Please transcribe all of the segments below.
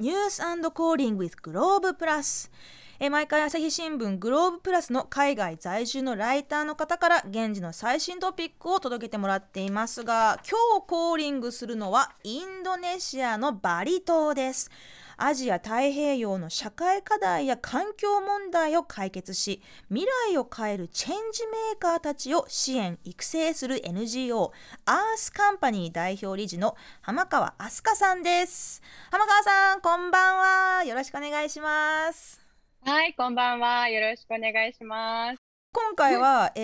ニュースコーリング with グローブプラス。毎回朝日新聞グローブプラスの海外在住のライターの方から現地の最新トピックを届けてもらっていますが今日コーリングするのはインドネシアのバリ島です。アジア太平洋の社会課題や環境問題を解決し未来を変えるチェンジメーカーたちを支援育成する NGO アースカンパニー代表理事の浜川飛鳥さんです。浜川さんこんばんは。よろしくお願いします。はいこんばんは。よろしくお願いします。今回は、え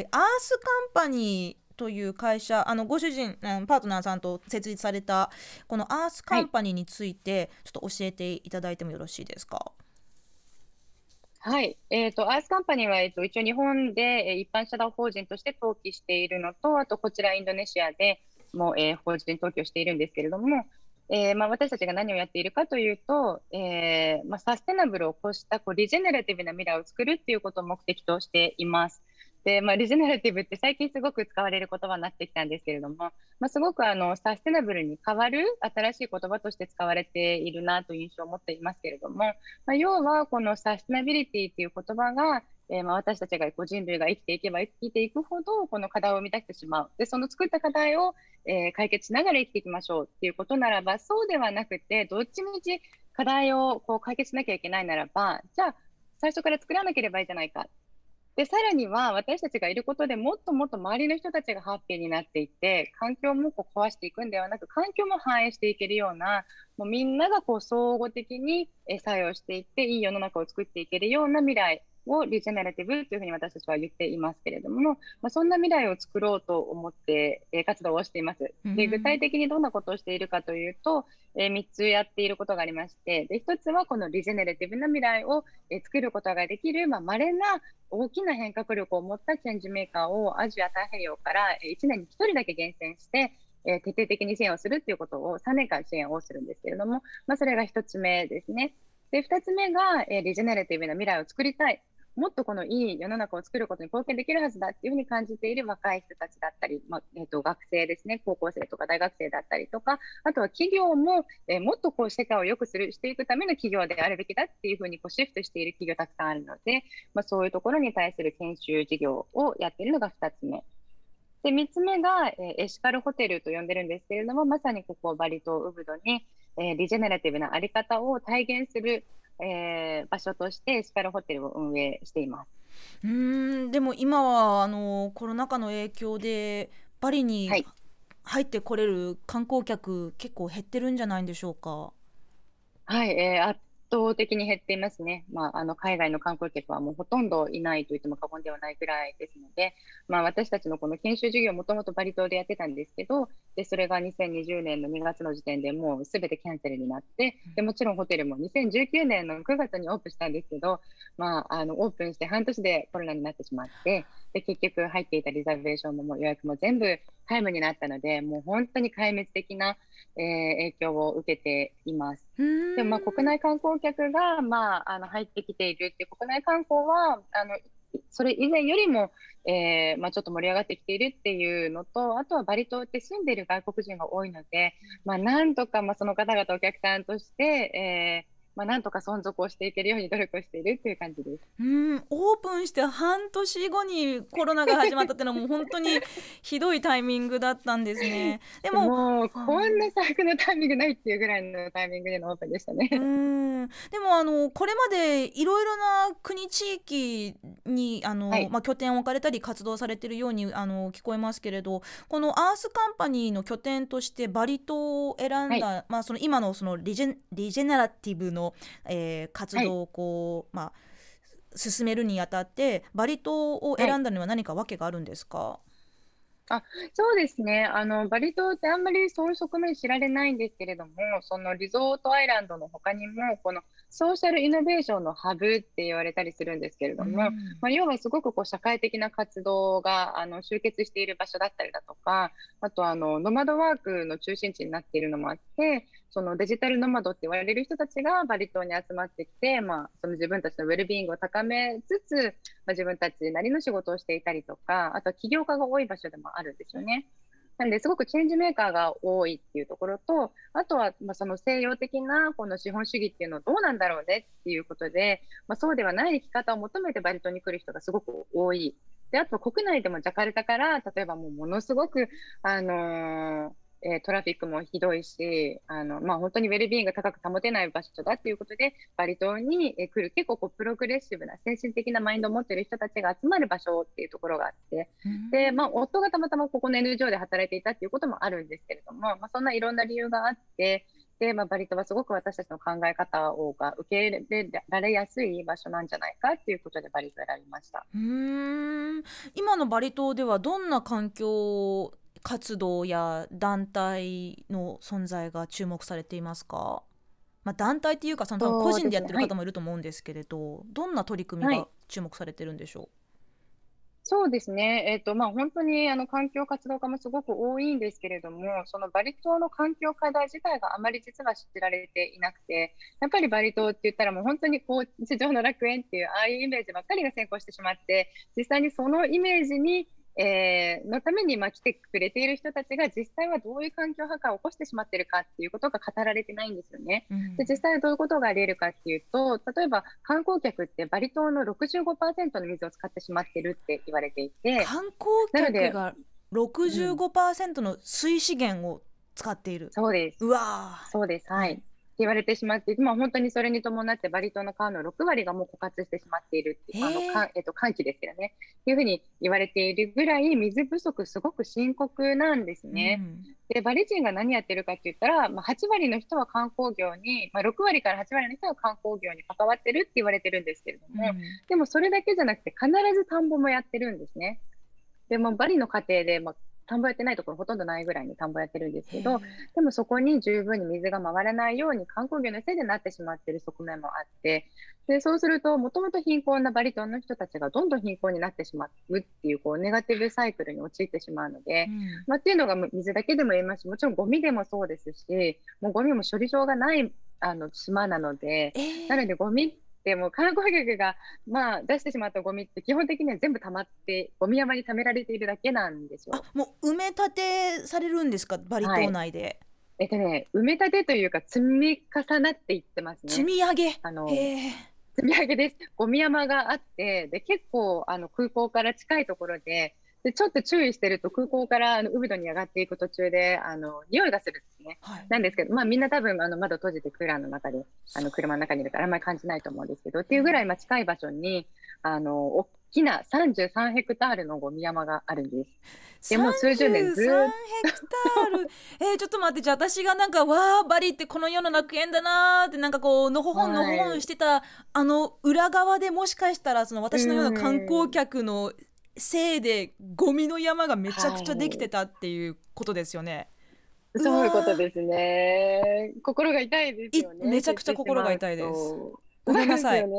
ー、アースカンパニーという会社あのご主人パートナーさんと設立されたこのアースカンパニーについて、ちょっと教えていただいてもよろしいですか？はい、えーと、アースカンパニーは、えーと、一応日本で、えー、一般社団法人として登記しているのと、あとこちらインドネシアでも、えー、法人登記をしているんですけれども、えーまあ、私たちが何をやっているかというと、えーまあ、サステナブルをこしたこうリジェネラティブな未来を作るっていうことを目的としています。で、まあ、リジェネラティブって最近すごく使われる言葉になってきたんですけれども、まあ、すごくあのサステナブルに変わる新しい言葉として使われているなという印象を持っていますけれども、まあ、要はこのサステナビリティという言葉がえー、まあ私たちがこう人類が生きていけば生きていくほどこの課題を生み出してしまう。でその作った課題を、えー、解決しながら生きていきましょうっていうことならばそうではなくてどっちみち課題をこう解決しなきゃいけないならばじゃあ最初から作らなければいいじゃないか。で、さらには私たちがいることでもっともっと周りの人たちがハッピーになっていって、環境もこう壊していくんではなく、環境も反映していけるような、もうみんながこう総合的に作用していって、いい世の中を作っていけるような未来をリジェネラティブというふうに私たちは言っていますけれども、まあ、そんな未来を作ろうと思って、えー、活動をしています。で具体的にどんなことをしているかというと、えー、3つやっていることがありましてで1つはこのリジェネラティブな未来を、えー、作ることができる、まあ、稀な大きな変革力を持ったチェンジメーカーをアジア太平洋から1年に1人だけ厳選してえー、徹底的に支援をするということを3年間支援をするんですけれども、まあ、それが1つ目ですね。で2つ目が、えー、リジェネラティブな未来を作りたい。もっとこのいい世の中を作ることに貢献できるはずだっていうふうに感じている若い人たちだったり、まあ、えー、と学生ですね、高校生とか大学生だったりとか、あとは企業も、えー、もっとこう世界を良くするしていくための企業であるべきだっていうふうにこうシフトしている企業たくさんあるので、まあ、そういうところに対する研修事業をやっているのが2つ目。で、3つ目が、えー、エシカルホテルと呼んでるんですけれども、まさにここバリ島ウブドに、えー、リジェネラティブなあり方を体現する、えー、場所としてエシカルホテルを運営しています。うんでも今はあのコロナ禍の影響でバリに入ってこれる観光客、結構減ってるんじゃないんでしょうか。はい、えー、圧倒的に減っていますね。まあ、あの海外の観光客はもうほとんどいないと言っても過言ではないくらいですので、まあ、私たちのこの研修授業もともとバリ島でやってたんですけど、でそれが2020年の2月の時点でもうすべてキャンセルになって、でもちろんホテルも2019年の9月にオープンしたんですけど、まあ、あのオープンして半年でコロナになってしまって、で結局入っていたリザベーションももう予約も全部タイムになったので、もう本当に壊滅的な、えー、影響を受けています。でもまあ国内観光客が、まあ、あの入ってきているって国内観光はあのそれ以前よりも、えーまあ、ちょっと盛り上がってきているっていうのとあとはバリ島って住んでいる外国人が多いので、まあ、なんとかまあその方々お客さんとして、えーまあ、なんとか存続をしていけるように努力をしているっていう感じです。うんオープンして半年後にコロナが始まったっていうのはもう本当にひどいタイミングだったんですね。でもこんな最悪のタイミングないっていうぐらいのタイミングでのオープンでしたね。うんでもあのこれまでいろいろな国地域にあの、はい、まあ、拠点を置かれたり活動されているようにあの聞こえますけれどこのアースカンパニーの拠点としてバリ島を選んだ、はい、まあ、その今のそのリジェリジェネラティブのの、えー、活動をこう、はい、まあ進めるにあたってバリ島を選んだのは何か訳があるんですか、はいあそうですね。あのバリ島ってあんまりそういう側面知られないんですけれどもそのリゾートアイランドの他にもこのソーシャルイノベーションのハブって言われたりするんですけれども、うん、まあ、要はすごくこう社会的な活動があの集結している場所だったりだとかあとあのノマドワークの中心地になっているのもあってそのデジタルノマドって言われる人たちがバリ島に集まってきて、まあ、その自分たちのウェルビーイングを高めつつ、まあ、自分たちなりの仕事をしていたりとかあとは起業家が多い場所でもあるんですよね。なんですごくチェンジメーカーが多いっていうところと、あとはまその西洋的なこの資本主義っていうのはどうなんだろうねっていうことで、まあ、そうではない生き方を求めてバリ島に来る人がすごく多い。で、あと国内でもジャカルタから、例えばもうものすごく、あのーえー、トラフィックもひどいし、あの、まあ、本当にウェルビーイングが高く保てない場所だっていうことで、バリ島に来る結構こうプログレッシブな精神的なマインドを持っている人たちが集まる場所っていうところがあって、で、まあ、夫がたまたまここの NGO で働いていたっていうこともあるんですけれども、まあ、そんないろんな理由があって、で、まあ、バリ島はすごく私たちの考え方をが受け入れられやすい場所なんじゃないかっていうことでバリ島を選びました。うん今のバリ島ではどんな環境活動や団体の存在が注目されていますか、まあ、団体っていうかその個人でやってる方もいると思うんですけれど、ねはい、どんな取り組みが注目されてるんでしょう、はい、そうですね、えーとまあ、本当にあの環境活動家もすごく多いんですけれども、そのバリ島の環境課題自体があまり実は知られていなくて、やっぱりバリ島って言ったら、もう本当にこう地上の楽園っていう、ああいうイメージばっかりが先行してしまって、実際にそのイメージにえー、のためにまあ来てくれている人たちが実際はどういう環境破壊を起こしてしまっているかっていうことが語られてないんですよね。うん、で実際はどういうことがあり得るかっていうと例えば観光客ってバリ島の65%の水を使ってしまってるって言われていて観光客が65%の水資源を使っている、うん、そうです。うわそうです。はい言われてしまって、まあ、本当にそれに伴ってバリ島の川の6割がもう枯渇してしまっているっていう、あのかえっと、寒気ですけどね、っていうふうに言われているぐらい水不足すごく深刻なんですね。うん、で、バリ人が何やってるかって言ったら、まあ、8割の人は観光業に、まあ、6割から8割の人は観光業に関わってるって言われてるんですけれども、うん、でもそれだけじゃなくて必ず田んぼもやってるんですね。でもバリの家庭で、まあ、田んぼやってないところほとんどないぐらいに田んぼやってるんですけど、でもそこに十分に水が回らないように観光業のせいでなってしまっている側面もあって、でそうすると、もともと貧困なバリ島の人たちがどんどん貧困になってしまうっていうこうネガティブサイクルに陥ってしまうので、うん、まあ、っていうのが水だけでも言いますし、もちろんゴミでもそうですし、もうゴミも処理場がないあの島なので、えー、なのでゴミでも観光客が、まあ、出してしまったゴミって基本的には全部溜まってゴミ山に溜められているだけなんですよ。あもう埋め立てされるんですか？バリ島内で。はい、えっとね埋め立てというか積み重なっていってますね。積み上げ？あの積み上げです。ゴミ山があってで結構あの空港から近いところででちょっと注意してると空港からあの海戸に上がっていく途中であの匂いがするんですね、はい、なんですけど、まあ、みんな多分あの窓閉じてクーラーの中であの車の中にいるからあんまり感じないと思うんですけどっていうぐらいまあ近い場所にあの大きな33ヘクタールのゴミ山があるんです。でも数十年ずっと。ヘクタール。えー、ちょっと待ってじゃあ私がなんかわあバリってこの世の楽園だなってなんかこうのほほんのほほんしてた、はい、あの裏側でもしかしたらその私のような観光客のせいでゴミの山がめちゃくちゃできてたっていうことですよね。はい、そういうことですね。心が痛いですよね。めちゃくちゃ心が痛いです。ごめんなさい。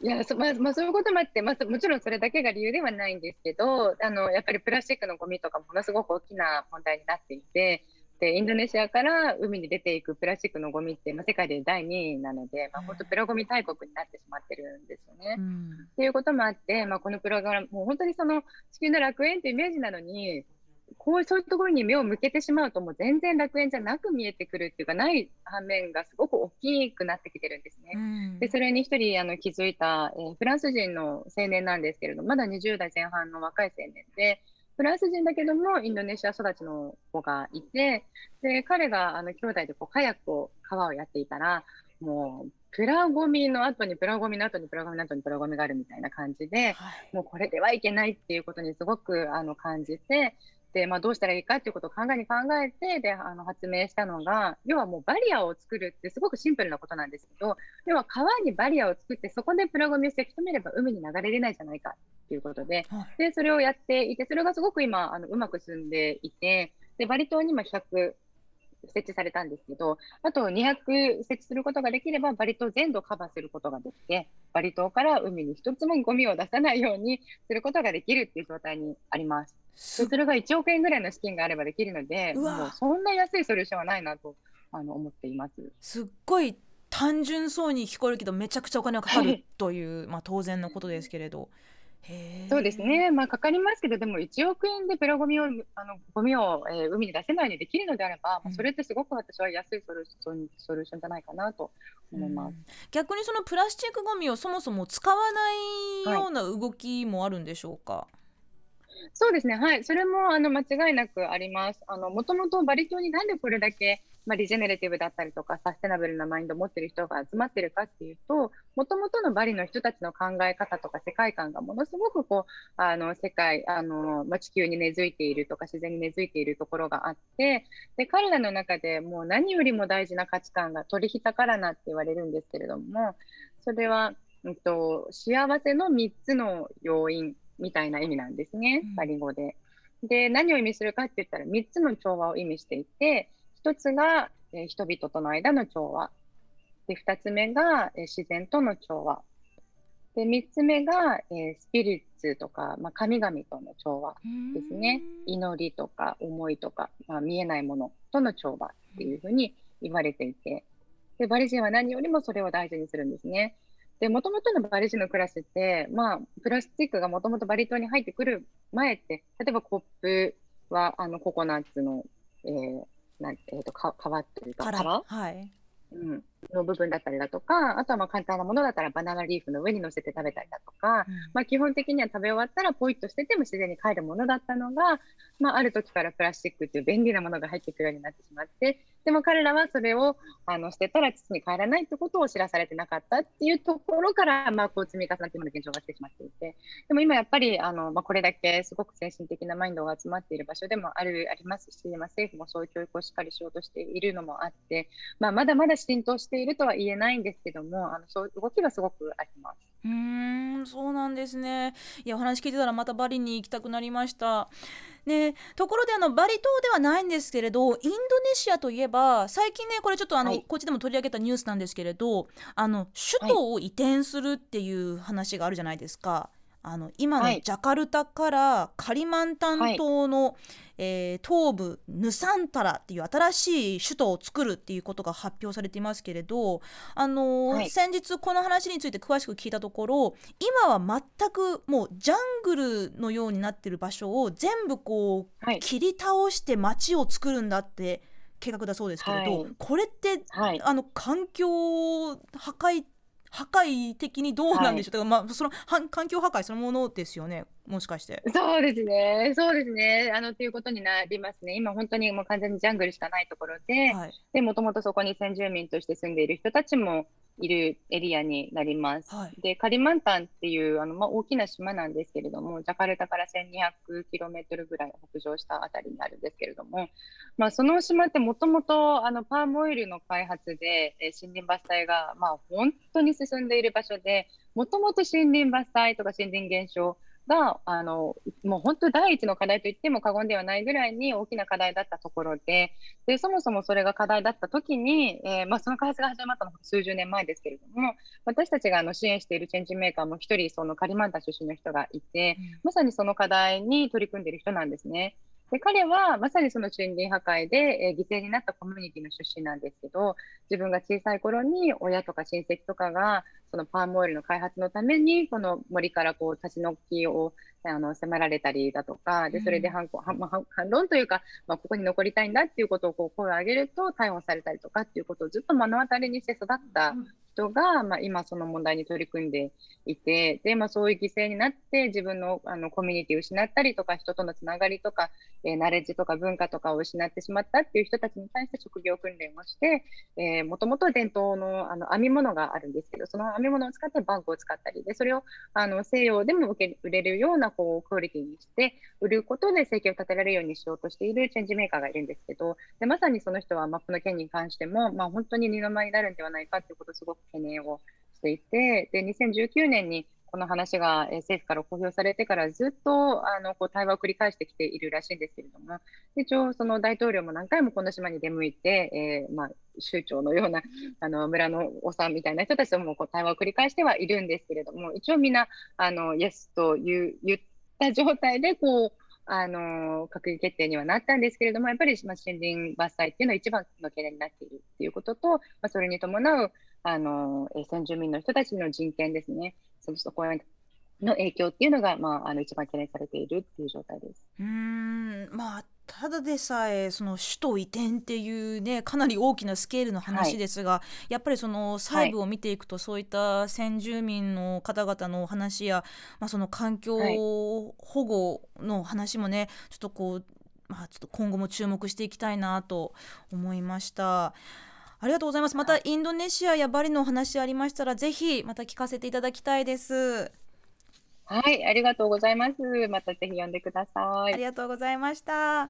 いやそまあまあ、そういうこともあって、まあ、もちろんそれだけが理由ではないんですけどあのやっぱりプラスチックのゴミとかものすごく大きな問題になっていてでインドネシアから海に出ていくプラスチックのゴミって、まあ、世界で第2位なので、まあ、本当プラゴミ大国になってしまってるんですよね。うん、っていうこともあって、まあ、このプログラムもう本当にその地球の楽園ってイメージなのにこうそういうところに目を向けてしまうともう全然楽園じゃなく見えてくるっていうかない反面がすごく大きくなってきてるんですね。うん、でそれに一人あの気づいた、えー、フランス人の青年なんですけれどまだ20代前半の若い青年で。フランス人だけども、インドネシア育ちの子がいて、で、彼が、あの、兄弟でこう、カヤックを、川をやっていたら、もう、プラゴミの後にプラゴミの後にプラゴミの後にプラゴミがあるみたいな感じで、はい、もうこれではいけないっていうことにすごくあの感じて、で、まあ、どうしたらいいかっていうことを考えに考えて、で、あの、発明したのが、要はもうバリアを作るってすごくシンプルなことなんですけど、要は川にバリアを作って、そこでプラゴミをせき止めれば海に流れれないじゃないかっていうことで、はい、で、それをやっていて、それがすごく今、あの、うまく進んでいて、で、バリ島に今100、設置されたんですけど、あと200設置することができれば、バリ島全土カバーすることができて、バリ島から海に一つもゴミを出さないようにすることができるっていう状態にあります。それが1億円ぐらいの資金があればできるので、もうそんな安いソリューションはないなとあの思っています。すっごい単純そうに聞こえるけどめちゃくちゃお金がかかるという、まあ、当然のことですけれどそうですね、まあ、かかりますけど、でも1億円でプラゴミをあのゴミを、えー、海に出せないようにできるのであれば、まあ、それってすごく私は安いソリューションソリューションじゃないかなと思います、逆にそのプラスチックゴミをそもそも使わないような動きもあるんでしょうか？はいそうですね、はい、それもあの間違いなくあります。もともとバリ島になんでこれだけ、まあ、リジェネレティブだったりとか、サステナブルなマインドを持ってる人が集まってるかっていうと、もともとのバリの人たちの考え方とか世界観がものすごくこう、あの世界、あのまあ、地球に根付いているとか、自然に根付いているところがあって、で彼らの中でもう何よりも大事な価値観が取引からなって言われるんですけれども、それは、うんと、幸せの3つの要因みたいな意味なんですね、バリ語で。で、何を意味するかって言ったら、3つの調和を意味していて、1つが、えー、人々との間の調和。で、2つ目が、えー、自然との調和。で、3つ目が、えー、スピリッツとか、まあ、神々との調和ですね。祈りとか思いとか、まあ、見えないものとの調和っていうふうに言われていて、で、バリ人は何よりもそれを大事にするんですね。で、もともとのバリ人の暮らしって、まあ、プラスチックがもともとバリ島に入ってくる前って、例えばコップは、あの、ココナッツの、えー、なんえーと、か皮というか、皮、はい、うん、の部分だったりだとか、あとはまあ簡単なものだったらバナナリーフの上に乗せて食べたりだとか、うん、まあ、基本的には食べ終わったらポイッと捨てても自然に帰るものだったのが、まあ、ある時からプラスチックっていう便利なものが入ってくるようになってしまって、でも彼らはそれをあの捨てたら土に帰らないってことを知らされてなかったっていうところから、まあ、こう積み重なって今の現状がしてしまっていて、でも今やっぱりあの、まあ、これだけすごく精神的なマインドが集まっている場所でもあるありますし、まあ、政府もそういう教育をしっかりしようとしているのもあって、まあ、まだまだ浸透しているとは言えないんですけども、あのそう動きがすごくあります。うんそうなんですねいやお話聞いてたらまたバリに行きたくなりましたねところであのバリ島ではないんですけれどインドネシアといえば最近ねこれちょっとあの、はい、こっちでも取り上げたニュースなんですけれどあの首都を移転するっていう話があるじゃないですか。はいあの今のジャカルタからカリマンタン島の、はい、えー、東部ヌサンタラっていう新しい首都を作るっていうことが発表されていますけれど、あのーはい、先日この話について詳しく聞いたところ今は全くもうジャングルのようになってる場所を全部こう、はい、切り倒して街を作るんだって計画だそうですけれど、これって、あの環境破壊って破壊的にどうなんでしょう、はい、まあその環境破壊そのものですよね。もしかして。そうですね、そうですね、あのということになりますね、今、本当にもう完全にジャングルしかないところで、はい、でもともとそこに先住民として住んでいる人たちもいるエリアになります。はい、で、カリマンタンっていうあの、まあ、大きな島なんですけれども、ジャカルタから 1200km ぐらい北上したあたりにあるんですけれども、まあ、その島ってもともとあのパームオイルの開発で、え森林伐採が、まあ、本当に進んでいる場所で、もともと森林伐採とか森林減少が、あの、もう本当第一の課題と言っても過言ではないぐらいに大きな課題だったところで、で、そもそもそれが課題だった時に、えー、まあ、その開発が始まったのは数十年前ですけれども、私たちがあの支援しているチェンジメーカーも一人、そのカリマンタ出身の人がいて、まさにその課題に取り組んでいる人なんですね。で彼はまさにその森林破壊で、えー、犠牲になったコミュニティの出身なんですけど自分が小さい頃に親とか親戚とかがそのパームオイルの開発のためにこの森からこう立ち退きをあの迫られたりだとかでそれで反,、反反論というか、まあ、ここに残りたいんだっていうことをこう声を上げると逮捕されたりとかっていうことをずっと目の当たりにして育った人が、まあ、今その問題に取り組んでいて、で、まあ、そういう犠牲になって自分のあのコミュニティを失ったりとか、人とのつながりとか、えー、ナレッジとか文化とかを失ってしまったっていう人たちに対して職業訓練をして、えー、もともと伝統のあの編み物があるんですけど、その編み物を使ってバッグを使ったりで、それをあの西洋でも受け売れるようなこうクオリティにして、売ることで生計を立てられるようにしようとしているチェンジメーカーがいるんですけど、でまさにその人は、まあ、この件に関しても、まあ、本当に二の舞になるんではないかということをすごく懸念をしていて、で、2019年にこの話が政府から公表されてからずっとあのこう対話を繰り返してきているらしいんですけれども、一応、その大統領も何回もこの島に出向いて、えー、まあ、州長のようなあの村のおさんみたいな人たちともこう対話を繰り返してはいるんですけれども、一応みんな、あの、イエスと言言った状態で、こう、あの、閣議決定にはなったんですけれども、やっぱり、まあ、森林伐採っていうのは一番の懸念になっているっていうことと、まあ、それに伴う、あの、先住民の人たちの人権ですね。そそこへの影響っていうのが、まあ、あの一番懸念されているっていう状態です。うんまあただでさえその首都移転っていうねかなり大きなスケールの話ですが、やっぱりその細部を見ていくと、そういった先住民の方々のお話や、まあ、その環境保護の話もねちょっとこう、まあ、ちょっと今後も注目していきたいなと思いました。ありがとうございます。またインドネシアやバリのお話ありましたら、ぜひまた聞かせていただきたいです。はい、ありがとうございます。またぜひ読んでください。ありがとうございました。